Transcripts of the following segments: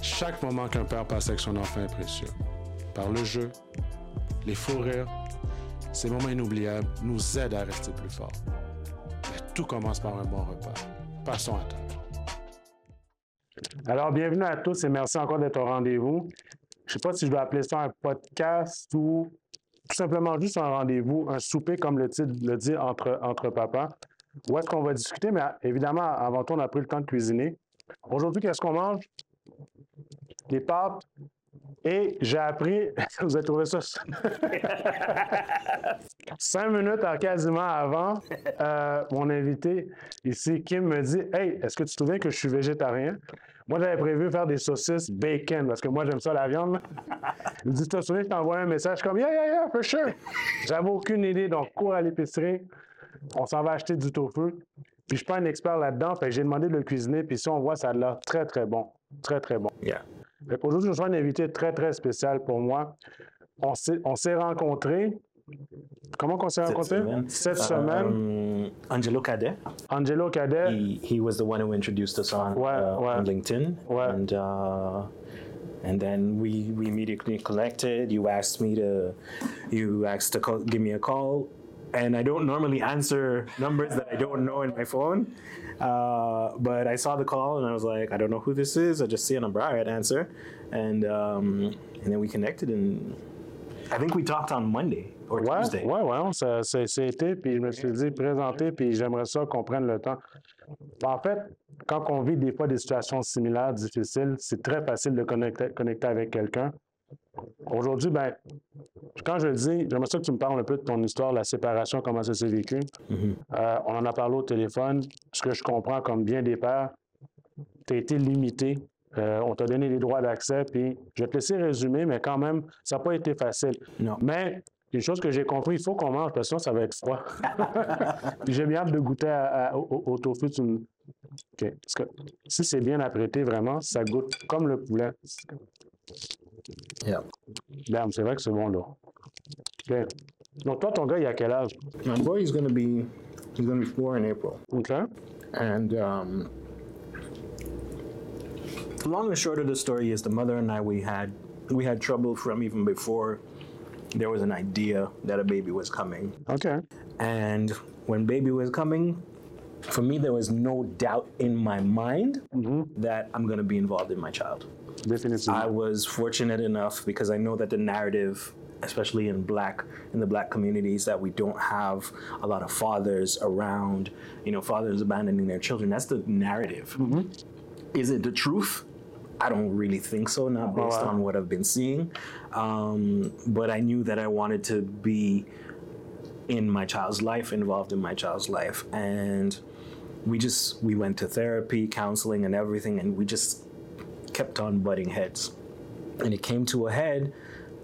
Chaque moment qu'un père passe avec son enfant est précieux. Par le jeu, les faux rires, ces moments inoubliables nous aident à rester plus forts. Mais tout commence par un bon repas. Passons à table. Alors, bienvenue à tous et merci encore d'être au rendez-vous. Je ne sais pas si je dois appeler ça un podcast ou tout simplement juste un rendez-vous, un souper, comme le titre le dit, entre, entre papas. Où est-ce qu'on va discuter? Mais évidemment, avant tout, on a pris le temps de cuisiner. Aujourd'hui, qu'est-ce qu'on mange? Des pâtes. Et j'ai appris, vous avez trouvé ça? Cinq minutes quasiment avant, euh, mon invité ici, Kim, me dit Hey, est-ce que tu te souviens que je suis végétarien? Moi, j'avais prévu faire des saucisses bacon parce que moi, j'aime ça la viande. Il me dit Tu te souviens, je t'envoie un message comme Yeah, yeah, yeah, for sure. J'avais aucune idée, donc cours à l'épicerie. On s'en va acheter du tofu. Puis je suis pas un expert là-dedans, j'ai demandé de le cuisiner, puis si on voit, ça a l'air très, très bon. Très, très bon. Yeah. Aujourd'hui, je reçois un invité très, très spécial pour moi. On s'est rencontrés. Comment on s'est rencontrés? Cette semaine. Um, Angelo Cadet. Angelo Cadet. He, he, was the one who introduced us on, ouais, uh, ouais. on LinkedIn. Ouais. And, uh, and then we, we immediately connected. You asked me to, you asked to call, give me a call. And I don't normally answer numbers that I don't know in my phone. Uh, but I saw the call and I was like, I don't know who this is. I just see a number. All right, answer. And um, and then we connected and I think we talked on Monday or ouais, Tuesday. Ouais, ouais, été, puis je me suis dit, présenter, puis j'aimerais ça qu'on prenne le temps. En fait, quand on vit des fois des situations similaires, difficiles, c'est très facile de connecter, connecter avec quelqu'un. Aujourd'hui, ben, quand je le dis, j'aimerais ça que tu me parles un peu de ton histoire, la séparation, comment ça s'est vécu. Mhm. Euh, on en a parlé au téléphone. Ce que je comprends comme bien des pères, tu as été limité. Euh, on t'a donné les droits d'accès, puis je vais te laisser résumer, mais quand même, ça n'a pas été facile. Non. Mais une chose que j'ai compris, il faut qu'on mange, parce que sinon, ça va être froid. puis j'ai bien hâte de goûter à- à- au, au tofu. Tu me-. Parce que si c'est bien apprêté, vraiment, ça goûte comme le poulet. Yeah. C'est vrai que c'est bon, là. OK. Donc, toi, ton gars, il a quel âge? My boy is gonna be he's gonna be four in April. OK. And um, the long and short of the story is the mother and I we had we had trouble from even before there was an idea that a baby was coming. OK. And when baby was coming, for me there was no doubt in my mind that I'm gonna be involved in my child. Définitivement. I was fortunate enough because I know that the narrative, especially in black in the black communities, that we don't have a lot of fathers around. You know, fathers abandoning their children. That's the narrative. Is it the truth? I don't really think so, not based wow. on what I've been seeing. Um, but I knew that I wanted to be in my child's life, involved in my child's life, and we just we went to therapy, counseling, and everything, and we just kept on butting heads. And it came to a head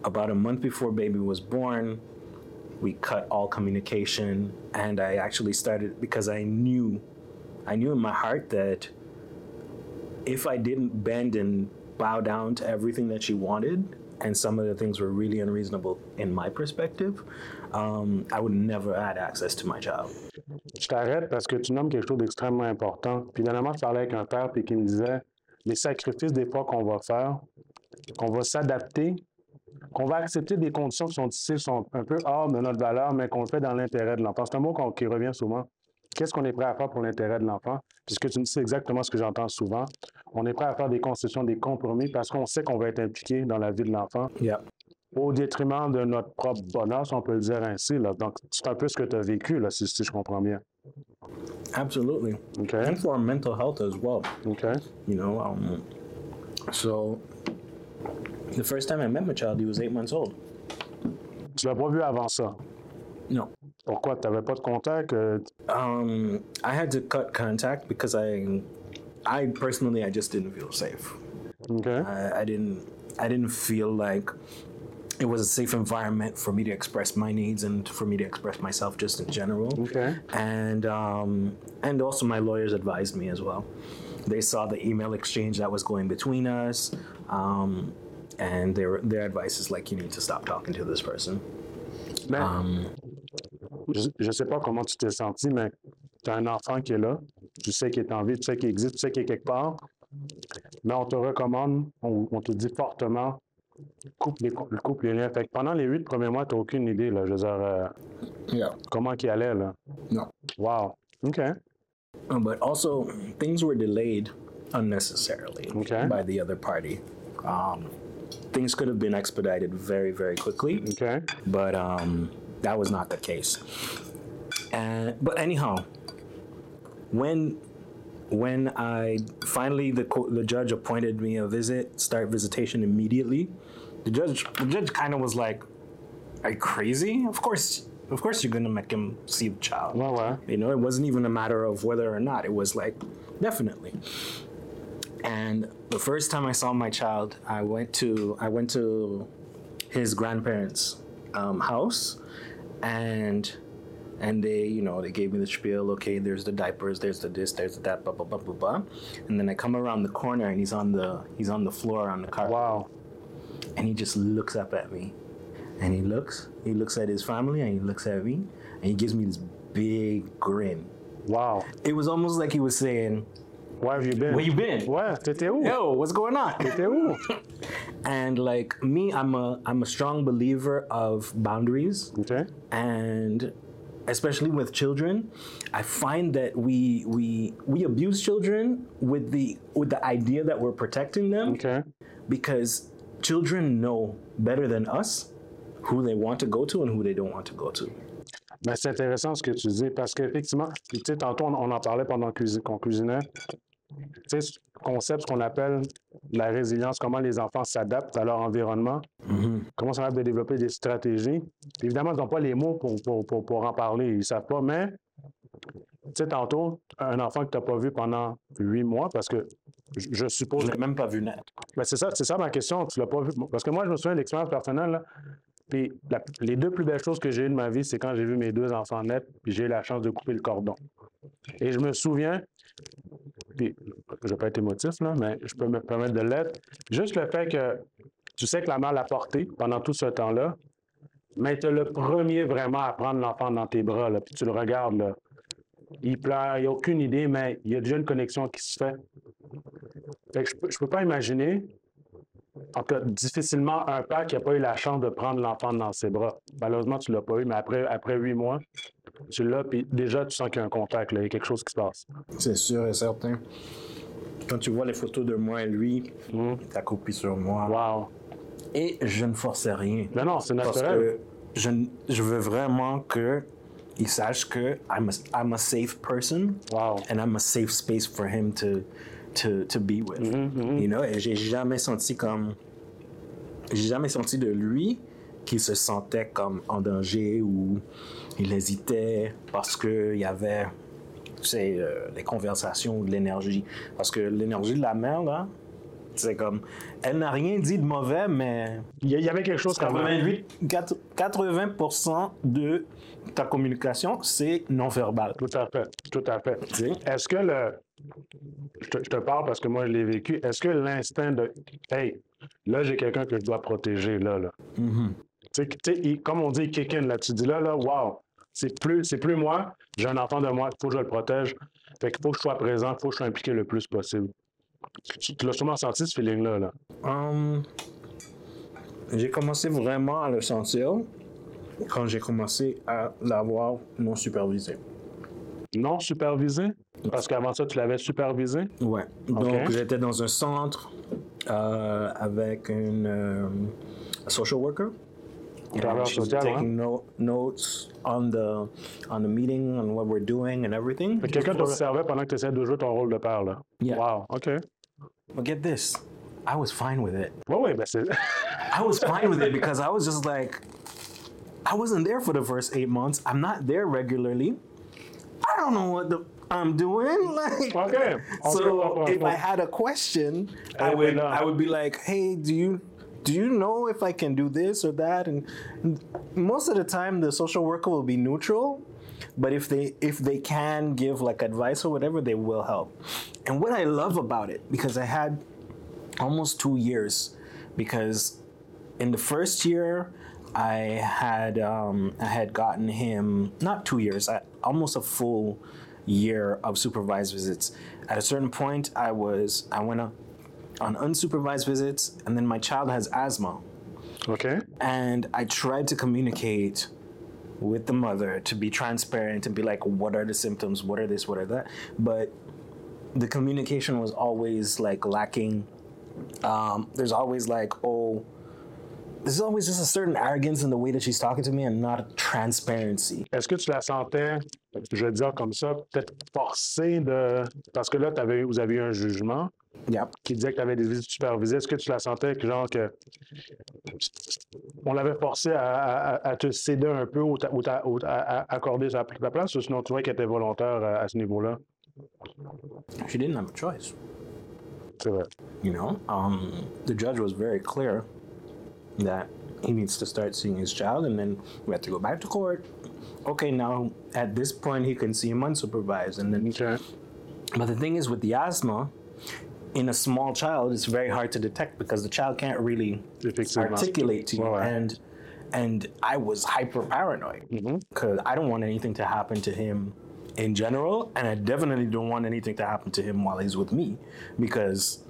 about a month before baby was born. We cut all communication, and I actually started because I knew, I knew in my heart that if I didn't bend and bow down to everything that she wanted, and some of the things were really unreasonable in my perspective, um, I would never had access to my child. Je t'arrête parce que tu nommes quelque chose d'extrêmement important. Puis dernièrement, je parlais avec un père puis qui me disait les sacrifices des fois qu'on va faire, qu'on va s'adapter, qu'on va accepter des conditions qui sont difficiles, sont un peu hors de notre valeur, mais qu'on le fait dans l'intérêt de l'enfant. C'est un mot qui revient souvent. Qu'est-ce qu'on est prêt à faire pour l'intérêt de l'enfant? Puis ce que tu me dis, c'est exactement ce que j'entends souvent. On est prêt à faire des concessions, des compromis parce qu'on sait qu'on va être impliqué dans la vie de l'enfant Yeah. au détriment de notre propre bonheur, si on peut le dire ainsi. Là. Donc, c'est un peu ce que tu as vécu, là, si, si je comprends bien. Absolutely. OK? And for our mental health as well. You know um, so the first time i met my child he was eight months old Tu l'as pas vu avant ça. no Pourquoi? Tu n'avais pas de contact? euh, um, i had to cut contact because i i personally i just didn't feel safe OK? I, I didn't i didn't feel like it was a safe environment for me to express my needs and for me to express myself just in general OK? and um, and also my lawyers advised me as well. They saw the email exchange that was going between us, um, and their their advice is like you need to stop talking to this person. Mais, Um, je ne sais pas comment tu t'es senti, mais tu as un enfant qui est là. Tu sais qu'il est en vie, tu sais qu'il existe, tu sais qu'il est quelque part. mais on te recommande, on, on te dit fortement, coupe les, coupe les liens. Fait que pendant les huit premiers mois, tu n'as aucune idée, là, je veux dire, euh, Yeah. comment qu'il allait, là. No. Wow. OK. Um, but also, things were delayed unnecessarily Okay. by the other party. Um, things could have been expedited very, very quickly, OK. but um, that was not the case. And but anyhow, when when I finally the the judge appointed me a visit, start visitation immediately. The judge the judge kind of was like, "Are you crazy? Of course, of course you're gonna make him see the child." Ouais, ouais. You know, it wasn't even a matter of whether or not. It was like, definitely. And the first time I saw my child, I went to I went to his grandparents' um, house, and and they you know they gave me the spiel. Okay, there's the diapers, there's the this, there's the that, blah blah blah blah blah. And then I come around the corner and he's on the he's on the floor on the carpet Wow. and he just looks up at me and he looks he looks at his family and he looks at me and he gives me this big grin Wow. it was almost like he was saying Where have you been? where you been Ouais, t'étais où? yo what's going on T'étais où? and like me i'm a i'm a strong believer of boundaries OK. and especially with children i find that we we we abuse children with the with the idea that we're protecting them OK. because children know better than us who they want to go to and who they don't want to go to. Ben, c'est intéressant ce que tu dis parce qu'effectivement, tu sais, tantôt, on, on en parlait pendant qu'on cuisinait. Tu sais, ce concept, ce qu'on appelle la résilience, comment les enfants s'adaptent à leur environnement, comment ça va de développer des stratégies. Évidemment, ils n'ont pas les mots pour, pour, pour, pour en parler, ils ne savent pas, mais tu sais, tantôt, un enfant que tu n'as pas vu pendant huit mois, parce que je, je suppose Je l'ai même pas vu naître. Ben, c'est ça, c'est ça ma question. Tu l'as pas vu. Parce que moi, je me souviens d'expérience personnelle. là. Puis les deux plus belles choses que j'ai eues de ma vie, c'est quand j'ai vu mes deux enfants naître, puis j'ai eu la chance de couper le cordon. Et je me souviens, puis je vais pas être émotif, là, mais je peux me permettre de l'être. Juste le fait que tu sais que la mère l'a porté pendant tout ce temps-là, mais tu es le premier vraiment à prendre l'enfant dans tes bras, là, puis tu le regardes, là. Il pleure, il n'y a aucune idée, mais il y a déjà une connexion qui se fait. Fait que je je peux pas imaginer, en tout cas, difficilement un père qui n'a pas eu la chance de prendre l'enfant dans ses bras. Malheureusement, tu ne l'as pas eu, mais après, après huit mois, tu l'as, puis déjà, tu sens qu'il y a un contact, là, il y a quelque chose qui se passe. C'est sûr et certain. Quand tu vois les photos de moi et lui, t'as copié sur moi. Wow. Et je ne forçais rien. Mais non, c'est Parce naturel. que je, je veux vraiment que il sache que I'm a, I'm a safe person Wow. and I'm a safe space for him to, to, to be with. You know, et j'ai jamais senti comme. J'ai jamais senti de lui qu'il se sentait comme en danger ou il hésitait parce qu'il y avait tu sais, euh, les conversations ou de l'énergie. Parce que l'énergie de la mère, là, c'est comme. Elle n'a rien dit de mauvais, mais Il y, avait quelque chose quand même. 88, 4 80% de ta communication, c'est non verbal. Tout à fait, tout à fait. Est-ce que le. Je te, je te parle parce que moi, je l'ai vécu. Est-ce que l'instinct de. Hey, là, j'ai quelqu'un que je dois protéger, là, là. Mm-hmm. Tu sais, comme on dit, kick in, là, tu dis là, là, wow, c'est plus, c'est plus moi, j'ai un enfant de moi, il faut que je le protège. Fait qu'il faut que je sois présent, il faut que je sois impliqué le plus possible. Tu, tu l'as sûrement senti, ce feeling-là, là. Hum, j'ai commencé vraiment à le sentir quand j'ai commencé à l'avoir non supervisé. Non supervisé? Parce qu'avant ça, tu l'avais supervisé? Ouais. Donc, Ok. j'étais dans un centre euh, avec une euh, social worker. Travailleur And she was social, taking no- notes on the on the meeting on what we're doing and everything. Quelqu'un t'observait pendant que tu essayais de jouer ton rôle de père, là. Yeah. Wow, OK. But get this, I was fine with it. Oui, oui, ben c'est. I was fine with it because I was just like, I wasn't there for the first eight months. I'm not there regularly. I don't know what the I'm doing. Like, OK. On so if I had a question, I Eh, would. I would be like, hey, do you do you know if I can do this or that? And most of the time, the social worker will be neutral. But if they if they can give like advice or whatever, they will help. And what I love about it, because I had almost two years, because in the first year I had um, I had gotten him not two years, I, almost a full year of supervised visits. At a certain point, I was I went up on unsupervised visits, and then my child has asthma. OK? And I tried to communicate with the mother to be transparent and be like, what are the symptoms? What are this? What are that? But the communication was always like lacking. Um, there's always like, oh, there's always just a certain arrogance in the way that she's talking to me and not transparency. Est-ce que tu la sentais, je vais dire comme ça, peut-être forcée de. Parce que là, t'avais- vous avez eu un jugement Yep. qui disait que tu avais des visites supervisées. Est-ce que tu la sentais que, genre, que. On l'avait forcé à, à- à te céder un peu ou, ou ou à, à accorder sa, ta place ou sinon tu vois qu'elle était volontaire à, à ce niveau-là? She didn't have a choice. C'est vrai. You know, um, the judge was very clear that he needs to start seeing his child, and then we have to go back to court. Okay, now at this point he can see him unsupervised, and then. OK. But the thing is, with the asthma, in a small child, it's very hard to detect because the child can't really articulate to you, ouais. and and I was hyper paranoid because I don't want anything to happen to him in general, and I definitely don't want anything to happen to him while he's with me because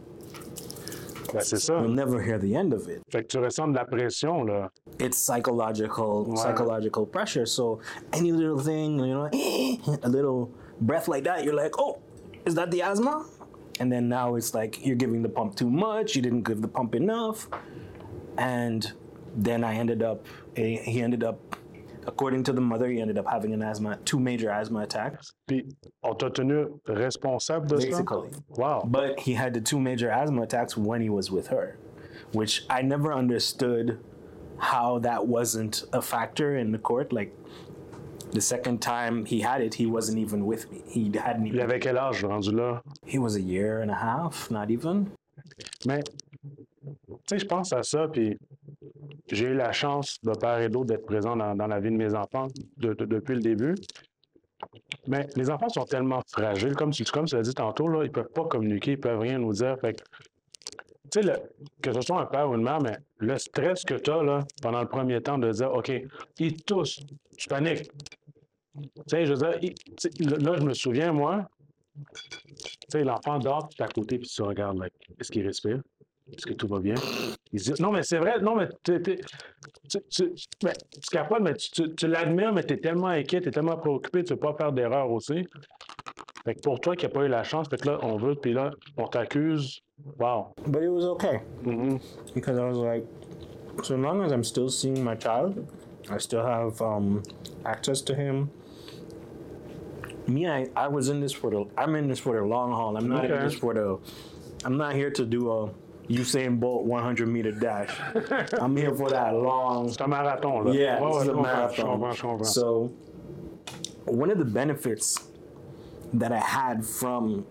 Ben, c'est ça. we'll never hear the end of it. Fait que tu ressens de la pression, là. It's psychological psychological pressure. So any little thing, you know, a little breath like that, you're like, oh, is that the asthma? And then now it's like you're giving the pump too much. You didn't give the pump enough, and then I ended up. He he ended up, according to the mother, he ended up having an asthma, two major asthma attacks. Puis on t'a tenu responsable de ça? Basically. Wow. But he had the two major asthma attacks when he was with her, which I never understood how that wasn't a factor in the court. Like the second time he had it, he wasn't even with me. He hadn't Il avait quel âge rendu là? He was a year and a half, not even. Mais, tu sais, je pense à ça, puis j'ai eu la chance de part et d'autre d'être présent dans, la vie de mes enfants de- de- depuis le début. Mais les enfants sont tellement fragiles, comme tu, comme l'as dit tantôt, là, ils peuvent pas communiquer, ils peuvent rien nous dire. Que, que ce soit un père ou une mère, mais le stress que tu as là, pendant le premier temps de dire, OK, ils toussent, tu paniques. Là, je me souviens, moi, l'enfant dort, tu es à côté, puis tu regardes, est-ce qu'il respire? Est-ce que tout va bien? Il dit, non, mais c'est vrai, non, mais tu, tu, capotes, mais tu, tu, l'admires, mais tu es tellement inquiet, tu es tellement préoccupé, tu ne veux pas faire d'erreur aussi. Fait que pour toi qui n'as pas eu la chance, fait que là, on veut, puis là, on t'accuse. Wow. But it was okay Mhm. because I was like, so long as I'm still seeing my child, I still have um, access to him. Me, I, I was in this for the. I'm in this for the long haul. I'm not Okay. in this for the. I'm not here to do a Usain Bolt 100 meter dash. I'm here for that long. C'est un marathon, là. Yeah, Ouais, this ouais, is je a marathon. comprends, comprends. Oh, oh, oh, so, one of the benefits that I had from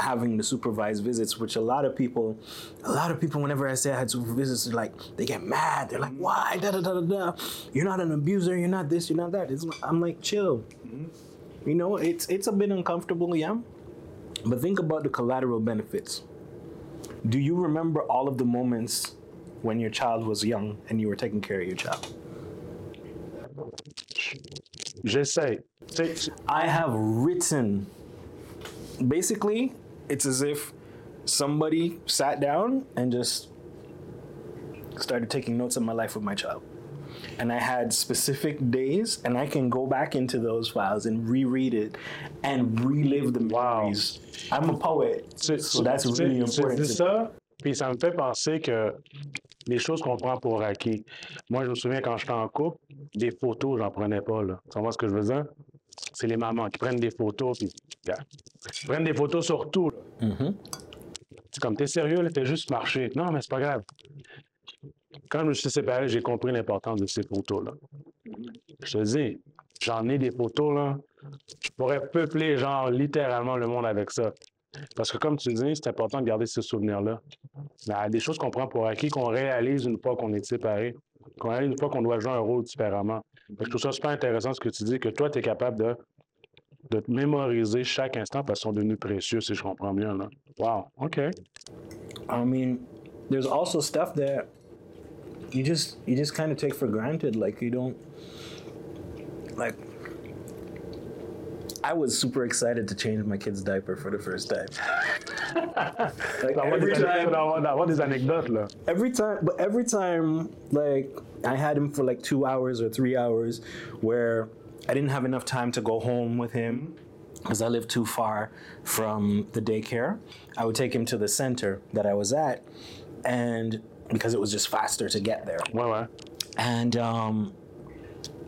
having the supervised visits, which a lot of people, a lot of people, whenever I say I had supervised visits, they're like, they get mad. They're like, why? Da da da da da. You're not an abuser. You're not this. You're not that. It's, I'm like, chill. Mm-hmm. You know, it's it's a bit uncomfortable, yeah. But think about the collateral benefits. Do you remember all of the moments when your child was young and you were taking care of your child? J'essaie. I have written. Basically, it's as if somebody sat down and just started taking notes of my life with my child. And I had specific days, and I can go back into those files and reread it and relive the Wow. memories. I'm a poet, so tu- that's really important. dis ça, puis ça me fait penser que les choses qu'on prend pour acquis. Moi, je me souviens quand j'étais en couple, des photos, j'en prenais pas. Là. Tu vois ce que je veux dire? C'est les mamans qui prennent des photos, puis yeah. Ils prennent des photos sur tout. là. C'est comme, t'es sérieux, là, t'es juste marché. Non, mais c'est pas grave. Quand je me suis séparé, j'ai compris l'importance de ces photos-là. Je te dis, j'en ai des photos, là. Je pourrais peupler, genre, littéralement le monde avec ça. Parce que, comme tu dis, c'est important de garder ces souvenirs-là. Des choses qu'on prend pour acquis, qu'on réalise une fois qu'on est séparé, qu'on réalise une fois qu'on doit jouer un rôle différemment. Je trouve ça super intéressant ce que tu dis, que toi, tu es capable de, de te mémoriser chaque instant parce qu'ils sont devenus précieux, si je comprends bien. Là. Wow, OK. I mean, there's also stuff that you just you just kind of take for granted. Like you don't like. I was super excited to change my kid's diaper for the first time. like D'avoir every time, d'avoir des anecdotes, là. every time, but every time, like I had him for like two hours or three hours, where I didn't have enough time to go home with him because I lived too far from the daycare. I would take him to the center that I was at, and because it was just faster to get there Ouais, ouais. and um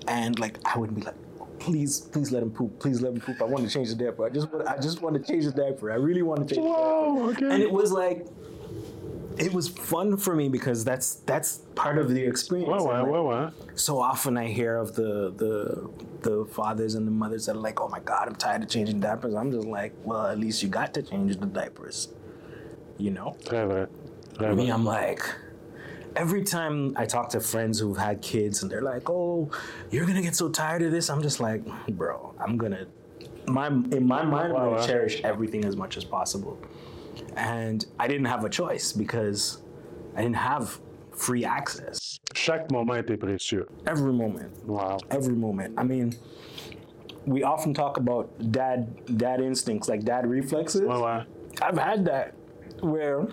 and like I wouldn't be like please please let him poop please let him poop I want to change the diaper I just want I just want to change the diaper I really want to change the diaper okay. and it was like it was fun for me because that's that's part of the experience Ouais, ouais, And, like, ouais. so often I hear of the the the fathers and the mothers that are like oh my god I'm tired of changing diapers I'm just like well at least you got to change the diapers you know vrai. Très me. I'm like, every time I talk to friends who've had kids and they're like, "Oh, you're gonna get so tired of this," I'm just like, "Bro, I'm gonna." My in my mind, I'm gonna wow. cherish everything as much as possible, and I didn't have a choice because I didn't have free access. Chaque moment était précieux. Every moment, Wow. every moment. I mean, we often talk about dad dad instincts, like dad reflexes. Ouais. I've had that where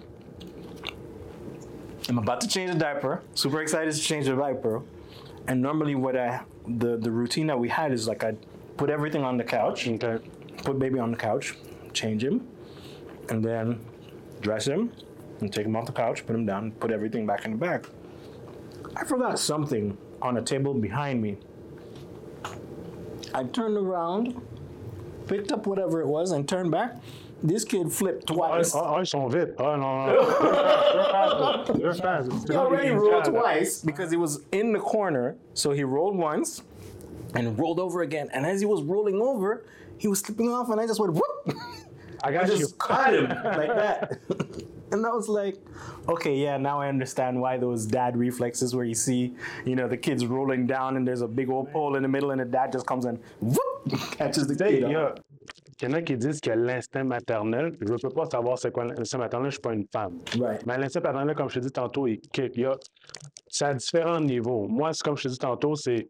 I'm about to change the diaper, super excited to change the diaper, and normally what I the the routine that we had is like I put everything on the couch, Okay. put baby on the couch, change him, and then dress him, and take him off the couch, put him down, put everything back in the bag. I forgot something on a table behind me. I turned around, picked up whatever it was, and turned back. This kid flipped twice. ah, ah, ils sont vite. Ah, non, non. Deux phases. Deux phases. He already rolled twice because he was in the corner. So he rolled once and rolled over again. And as he was rolling over, he was slipping off, and I just went whoop. I I got you. just caught him like that. and I was like, okay, yeah, now I understand why those dad reflexes where you see, you know, the kids rolling down and there's a big old pole in the middle and the dad just comes and whoop, catches the Tu kid. il y, up. a, il y en a qui disent que l'instinct maternel, je ne peux pas savoir c'est quoi l'instinct maternel, je ne suis pas une femme. Mais l'instinct maternel, comme je te dis tantôt, il kick. Il y a, c'est à différents niveaux. Moi, c'est comme je te dis tantôt, c'est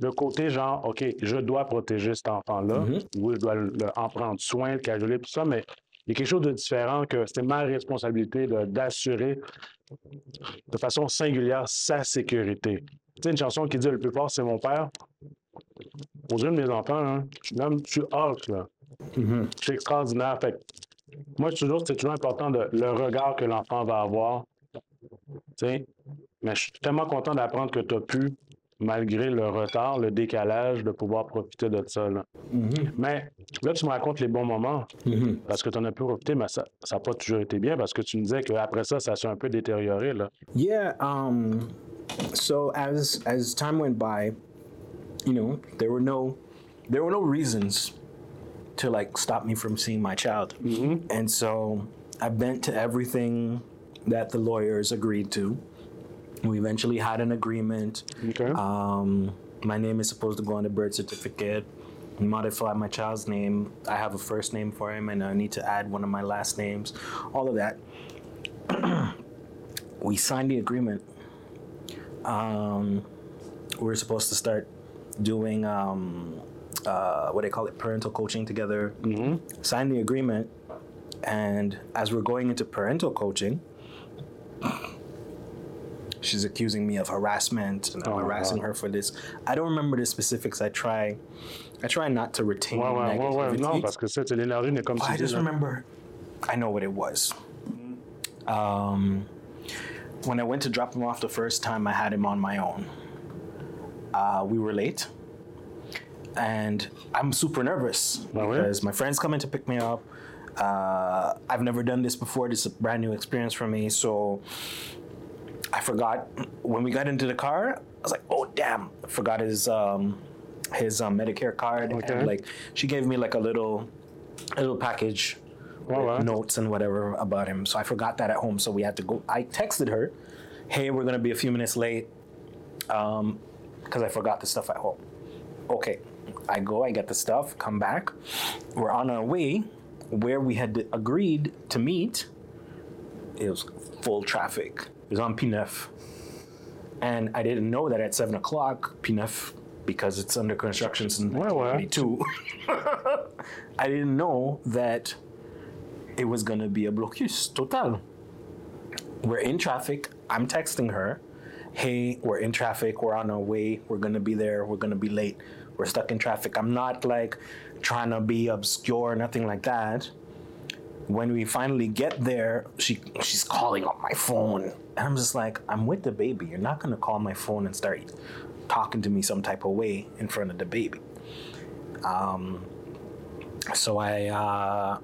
le côté genre, OK, je dois protéger cet enfant-là. Oui, je dois le- le- en prendre soin, le cajoler, tout ça, mais il y a quelque chose de différent que c'est ma responsabilité de- d'assurer de façon singulière sa sécurité. Tu sais, une chanson qui dit le plus fort, c'est mon père. Aux yeux de mes enfants, hein, je suis même- je suis Hulk, là. Je suis extraordinaire. Fait moi, je toujours, c'est toujours important de, le regard que l'enfant va avoir. Tu sais, mais je suis tellement content d'apprendre que tu as pu, malgré le retard, le décalage, de pouvoir profiter de ça. là. Mais là, tu me racontes les bons moments parce que tu en as pu profiter, mais ça n'a pas toujours été bien parce que tu me disais qu'après ça, ça s'est un peu détérioré. Là. Yeah. Um. So as as time went by, you know, there were no there were no reasons to like stop me from seeing my child, and so I bent to everything that the lawyers agreed to. We eventually had an agreement. OK? Um, my name is supposed to go on the birth certificate. Modify my child's name. I have a first name for him, and I need to add one of my last names. All of that. we signed the agreement. Um, we were supposed to start doing um, uh, what they call it, parental coaching together. Signed the agreement, and as we're going into parental coaching, she's accusing me of harassment and I'm Oh, harassing wow. her for this. I don't remember the specifics. I try, I try not to retain Ouais, ouais, ouais, ouais. Non, negativity. parce que ça, c'est l'énergie n'est comme tu I just remember, I know what it was. Um, when I went to drop him off the first time, I had him on my own. Uh, we were late, and I'm super nervous ouais? because my friend's coming to pick me up. Uh, I've never done this before. This is a brand new experience for me, so I forgot when we got into the car. I was like, "Oh damn!" I forgot his um, his um, Medicare card, Okay. and like she gave me like a little a little package with ouais. notes and whatever about him. So I forgot that at home. So we had to go. I texted her, "Hey, we're gonna be a few minutes late," um, because I forgot the stuff at home. Okay, I go. I get the stuff. Come back. We're on our way. Where we had agreed to meet, it was full traffic. It was on Pie-IX. And I didn't know that at seven o'clock, Pie-IX because it's under construction since. 1982. I didn't know that it was going to be a blocus total. We're in traffic. I'm texting her, hey, we're in traffic. We're on our way. We're going to be there. We're going to be late. We're stuck in traffic. I'm not like trying to be obscure, nothing like that. When we finally get there, she she's calling on my phone. And I'm just like, I'm with the baby. You're not gonna call my phone and start talking to me some type of way in front of the baby. Um, so I uh,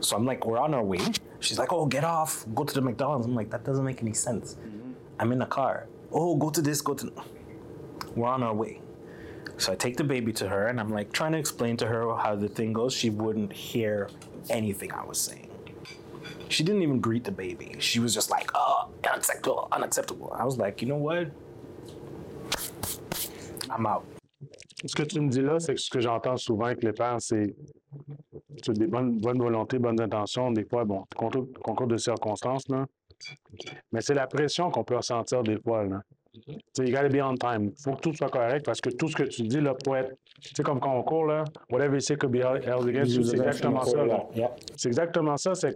so I'm like, we're on our way. She's like, oh, get off, go to the McDonald's. I'm like, that doesn't make any sense. I'm in the car. Oh, go to this, go to. We're on our way. So I take the baby to her and I'm like trying to explain to her how the thing goes. She wouldn't hear anything I was saying. She didn't even greet the baby. She was just like, oh, unacceptable, unacceptable. I was like, you know what? I'm out. Ce que tu me dis là, c'est ce que j'entends souvent avec les pères, c'est des bonnes, bonnes volontés, bonnes intentions, des fois, bon, concours, concours de circonstances, là. Mais c'est la pression qu'on peut ressentir des fois, là. Tu sais, you gotta be on time. Il faut que tout soit correct parce que tout ce que tu dis, là, pour être, tu sais, comme concours, là, whatever you say could be held against you, c'est exactement ça, là. Yeah. C'est exactement ça, c'est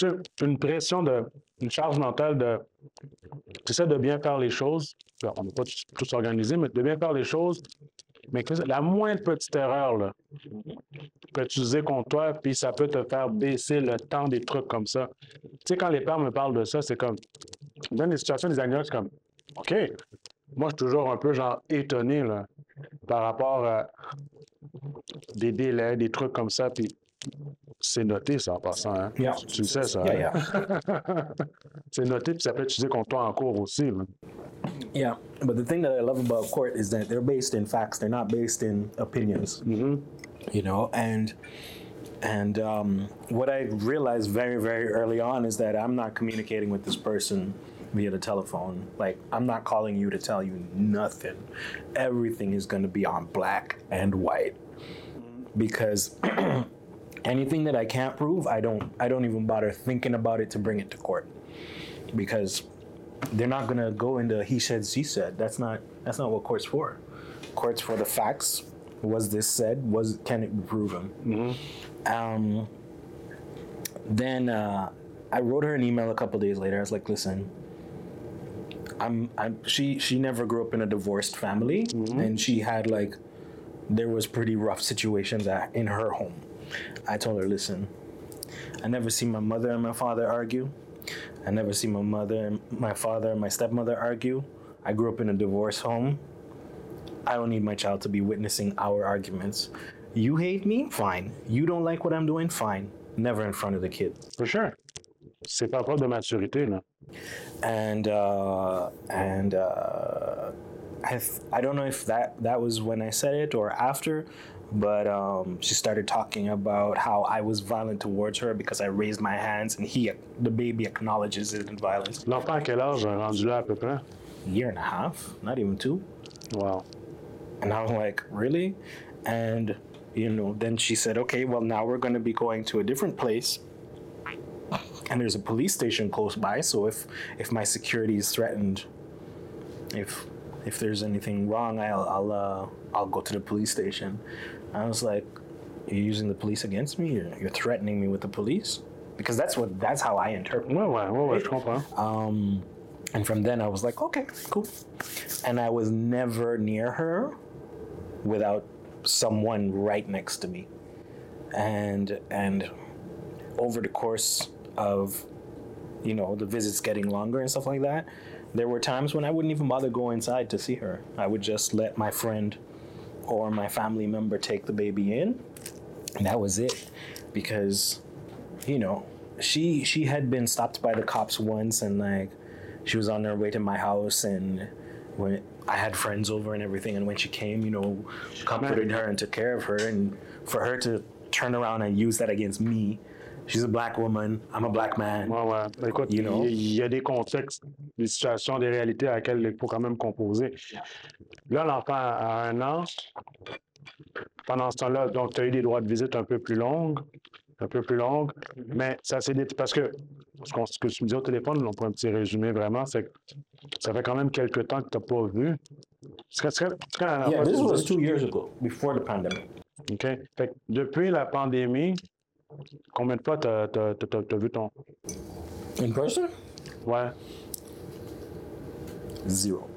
sais, une pression de, une charge mentale de, tu essaies de bien faire les choses, on n'est pas tous- organisés, mais de bien faire les choses, mais que la moindre petite erreur, là, peut être utilisée contre toi, puis ça peut te faire baisser le temps des trucs comme ça. Tu sais, quand les pères me parlent de ça, c'est comme, donnent des situations, des anecdotes, c'est comme, OK, moi, je suis toujours un peu, genre, étonné, là, par rapport à des délais, des trucs comme ça, puis c'est noté, ça, en passant, hein? Yeah. Tu le sais, ça. Yeah, hein? c'est noté, puis ça peut être utilisé contre toi en cours aussi, là. Yeah, but the thing that I love about court is that they're based in facts. They're not based in opinions. You know, and and um, what I realized very very early on is that I'm not communicating with this person via the telephone. Like I'm not calling you to tell you nothing. Everything is going to be on black and white because anything that I can't prove, I don't I don't even bother thinking about it to bring it to court because they're not gonna go into he said she said. That's not that's not what court's for. Court's for the facts. Was this said? Was can it be proven? Um, then uh, I wrote her an email a couple days later. I was like, listen. I'm, I'm she she never grew up in a divorced family mm-hmm. and she had like there was pretty rough situations at, in her home. I told her, listen, I never see my mother and my father argue. I never see my mother, and my father, and my stepmother argue. I grew up in a divorce home. I don't need my child to be witnessing our arguments. You hate me? Fine. You don't like what I'm doing? Fine. Never in front of the kid. For sure. C'est pas preuve de maturité, là. And uh, and uh, I th- I don't know if that that was when I said it or after, but um, she started talking about how I was violent towards her because I raised my hands and he the baby acknowledges it in violence. L'enfant à quel âge, rendu là à peu près? year and a half, not even two. Wow. And I'm like, really? And, you know, then she said, okay, well, now we're going to be going to a different place. And there's a police station close by. So if, if my security is threatened, if, if there's anything wrong, I'll, I'll, uh, I'll go to the police station. I was like, you're using the police against me? You're, you're threatening me with the police? Because that's what, that's how I interpret Ouais, ouais, ouais, je comprends. um, and from then I was like, okay, cool. And I was never near her without someone right next to me. And and over the course of you know the visits getting longer and stuff like that, there were times when I wouldn't even bother go inside to see her. I would just let my friend or my family member take the baby in, and that was it. Because you know, she she had been stopped by the cops once, and like she was on her way to my house, and when I had friends over and everything, and when she came, you know, comforted her and took care of her, and for her to turn around and use that against me, she's a black woman, I'm a black man. Ouais, ouais. Ben, Écoute, You il know? y, a des contextes, des situations, des réalités à laquelle il faut quand même composer. Là, l'enfant a un an. Pendant ce temps-là, donc, tu as eu des droits de visite un peu plus longues, un peu plus longues, mais ça s'est parce que ce, que tu me dis au téléphone, on pour un petit résumé vraiment, c'est que ça fait quand même quelques temps que tu n'as pas vu. C'est Yeah, this was two years ago, before the pandemic. OK. Fait que depuis la pandémie, combien de fois t'as t'as- t'as- t'as vu ton. In person? Ouais. Zero.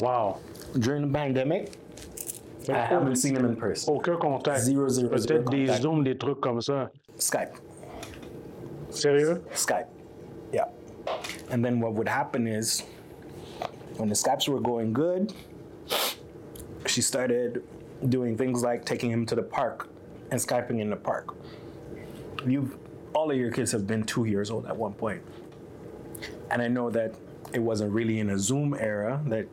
Wow. During the pandemic, I ah. haven't seen him in person. Aucun contact. Zero, zero, Peut-être zero des contact. zooms, des trucs comme ça. Skype. Sérieux? Skype. Yeah. And then what would happen is when the Skypes were going good, she started doing things like taking him to the park and Skyping in the park. You've all of your kids have been two years old at one point. And I know that it wasn't really in a Zoom era that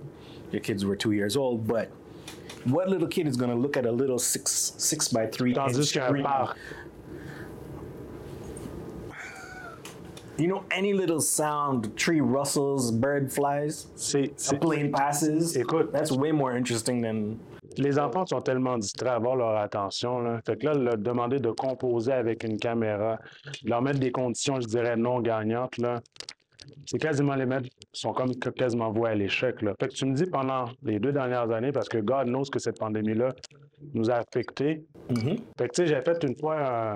your kids were two years old, but what little kid is gonna look at a little six six by three inch screen? You know, any little sound, tree rustles, bird flies, C'est. a plane passes. Écoute. that's way more interesting than. Les enfants sont tellement distraits à avoir leur attention. Là. Fait que là, leur demander de composer avec une caméra, leur mettre des conditions, je dirais, non gagnantes, là, c'est quasiment les mettre, sont comme quasiment voués à l'échec. Là. Fait que tu me dis pendant les deux dernières années, parce que God knows que cette pandémie-là nous a affectés. Fait que tu sais, j'ai fait une fois, un-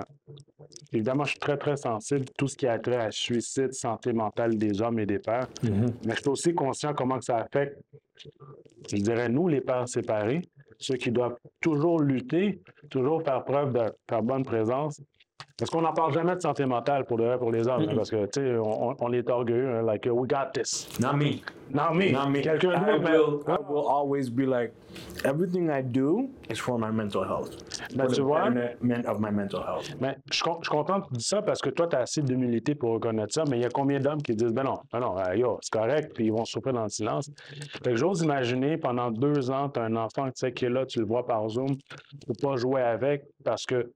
évidemment, je suis très, très sensible, tout ce qui a trait à suicide, santé mentale des hommes et des pères. Mais je suis aussi conscient comment que ça affecte, je dirais, nous, les pères séparés, ceux qui doivent toujours lutter, toujours faire preuve de faire bonne présence. Parce qu'on n'en parle jamais de santé mentale pour, le, pour les hommes, hein, parce que, tu sais, on, on- est orgueilleux, hein, like, we got this. Not me. Non, mais, Not me. quelqu'un I will, I will always be like, everything I do is for my mental health. Ben, For tu the vois? of my mental health. Mais je, je content que tu dis ça parce que toi, tu as assez d'humilité pour reconnaître ça, mais il y a combien d'hommes qui disent Ben non, ben non, euh, yo, c'est correct, puis ils vont souffrir dans le silence. Fait que j'ose imaginer, pendant deux ans, tu as un enfant tu sais, qui est là, tu le vois par Zoom, tu peux pas jouer avec parce que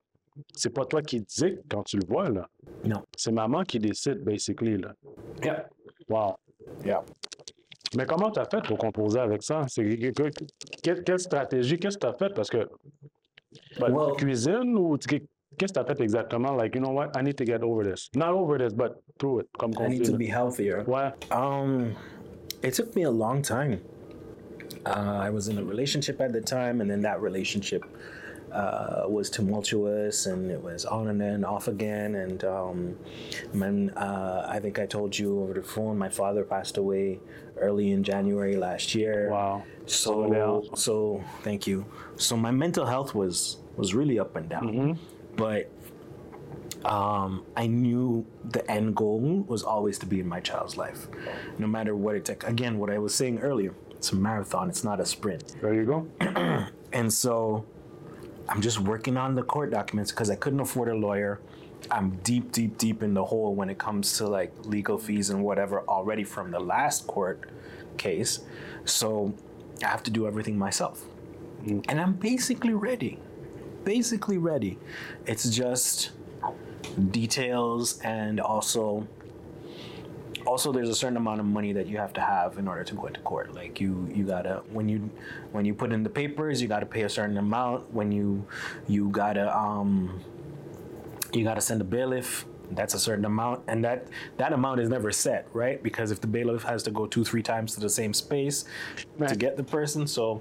c'est pas toi qui dicte quand tu le vois, là. No. C'est maman qui décide, basically, là. Yeah. Wow. Yeah. Mais comment tu as fait pour composer avec ça? C'est, que- que- quelle, quelle stratégie? Qu'est-ce que tu as fait? Parce que. Ben, Well- cuisine ou qu'est-ce que tu as fait exactement? Like, you know what? I need to get over this. Not over this, but through it. Comme I need to be healthier. Ouais. Um, it took me a long time. Uh, I was in a relationship at the time, and then that relationship uh, was tumultuous, and it was on and then off again. And um, man, uh, I think I told you over the phone, my father passed away early in January last year. Wow. So, so thank you. So my mental health was was really up and down, but um, I knew the end goal was always to be in my child's life, no matter what it took. Again, what I was saying earlier, it's a marathon, it's not a sprint. There you go. And so I'm just working on the court documents because I couldn't afford a lawyer. I'm deep, deep, deep in the hole when it comes to like legal fees and whatever already from the last court case. So I have to do everything myself. Mm. And I'm basically ready. Basically ready. It's just details and also also there's a certain amount of money that you have to have in order to go into court. Like you you gotta when you when you put in the papers you gotta pay a certain amount. When you you gotta um you gotta send a bailiff that's a certain amount. And that that amount is never set right? Because if the bailiff has to go two three times to the same space to get the person so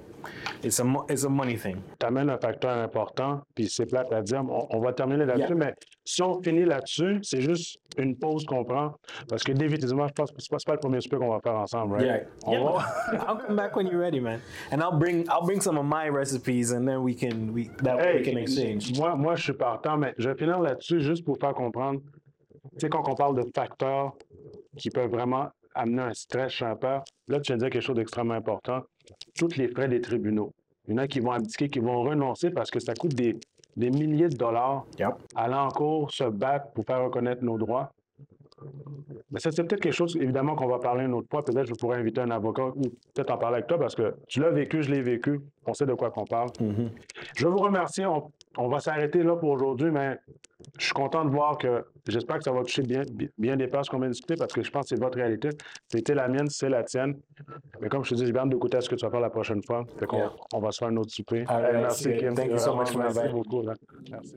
it's a it's a money thing Tu amènes un facteur important, puis c'est plate à dire, on, on va terminer là-dessus, Yeah. mais si on finit là-dessus, c'est juste une pause qu'on prend, parce que définitivement, je pense que c'est pas, pas le premier souper qu'on va faire ensemble, right? On Yeah. va- I'll come back when you're ready, man. And I'll bring I'll bring some of my recipes, and then we can we that we can exchange. Moi, moi, je suis partant, mais je vais finir là-dessus juste pour faire comprendre. Tu sais, quand on parle de facteurs qui peuvent vraiment amener un stress chez un père, là, tu viens de dire quelque chose d'extrêmement important. Tous les frais des tribunaux. Il y en a qui vont abdiquer, qui vont renoncer parce que ça coûte des, des milliers de dollars Yep. aller en cours, se battre pour faire reconnaître nos droits. Mais ça, c'est peut-être quelque chose, évidemment, qu'on va parler une autre fois. Peut-être que je pourrais inviter un avocat ou peut-être en parler avec toi parce que tu l'as vécu, je l'ai vécu. On sait de quoi qu'on parle. Je vous remercie. On, on va s'arrêter là pour aujourd'hui, mais je suis content de voir que j'espère que ça va toucher bien, bien des places qu'on vient de discuter parce que je pense que c'est votre réalité. C'était la mienne, c'est la tienne. Mais comme je te dis, j'ai bien hâte d'écouter ce que tu vas faire la prochaine fois? Fait qu'on- Yeah. on va se faire un autre souper. Right, merci, Kim. thank you so much for Merci beaucoup. là. Merci.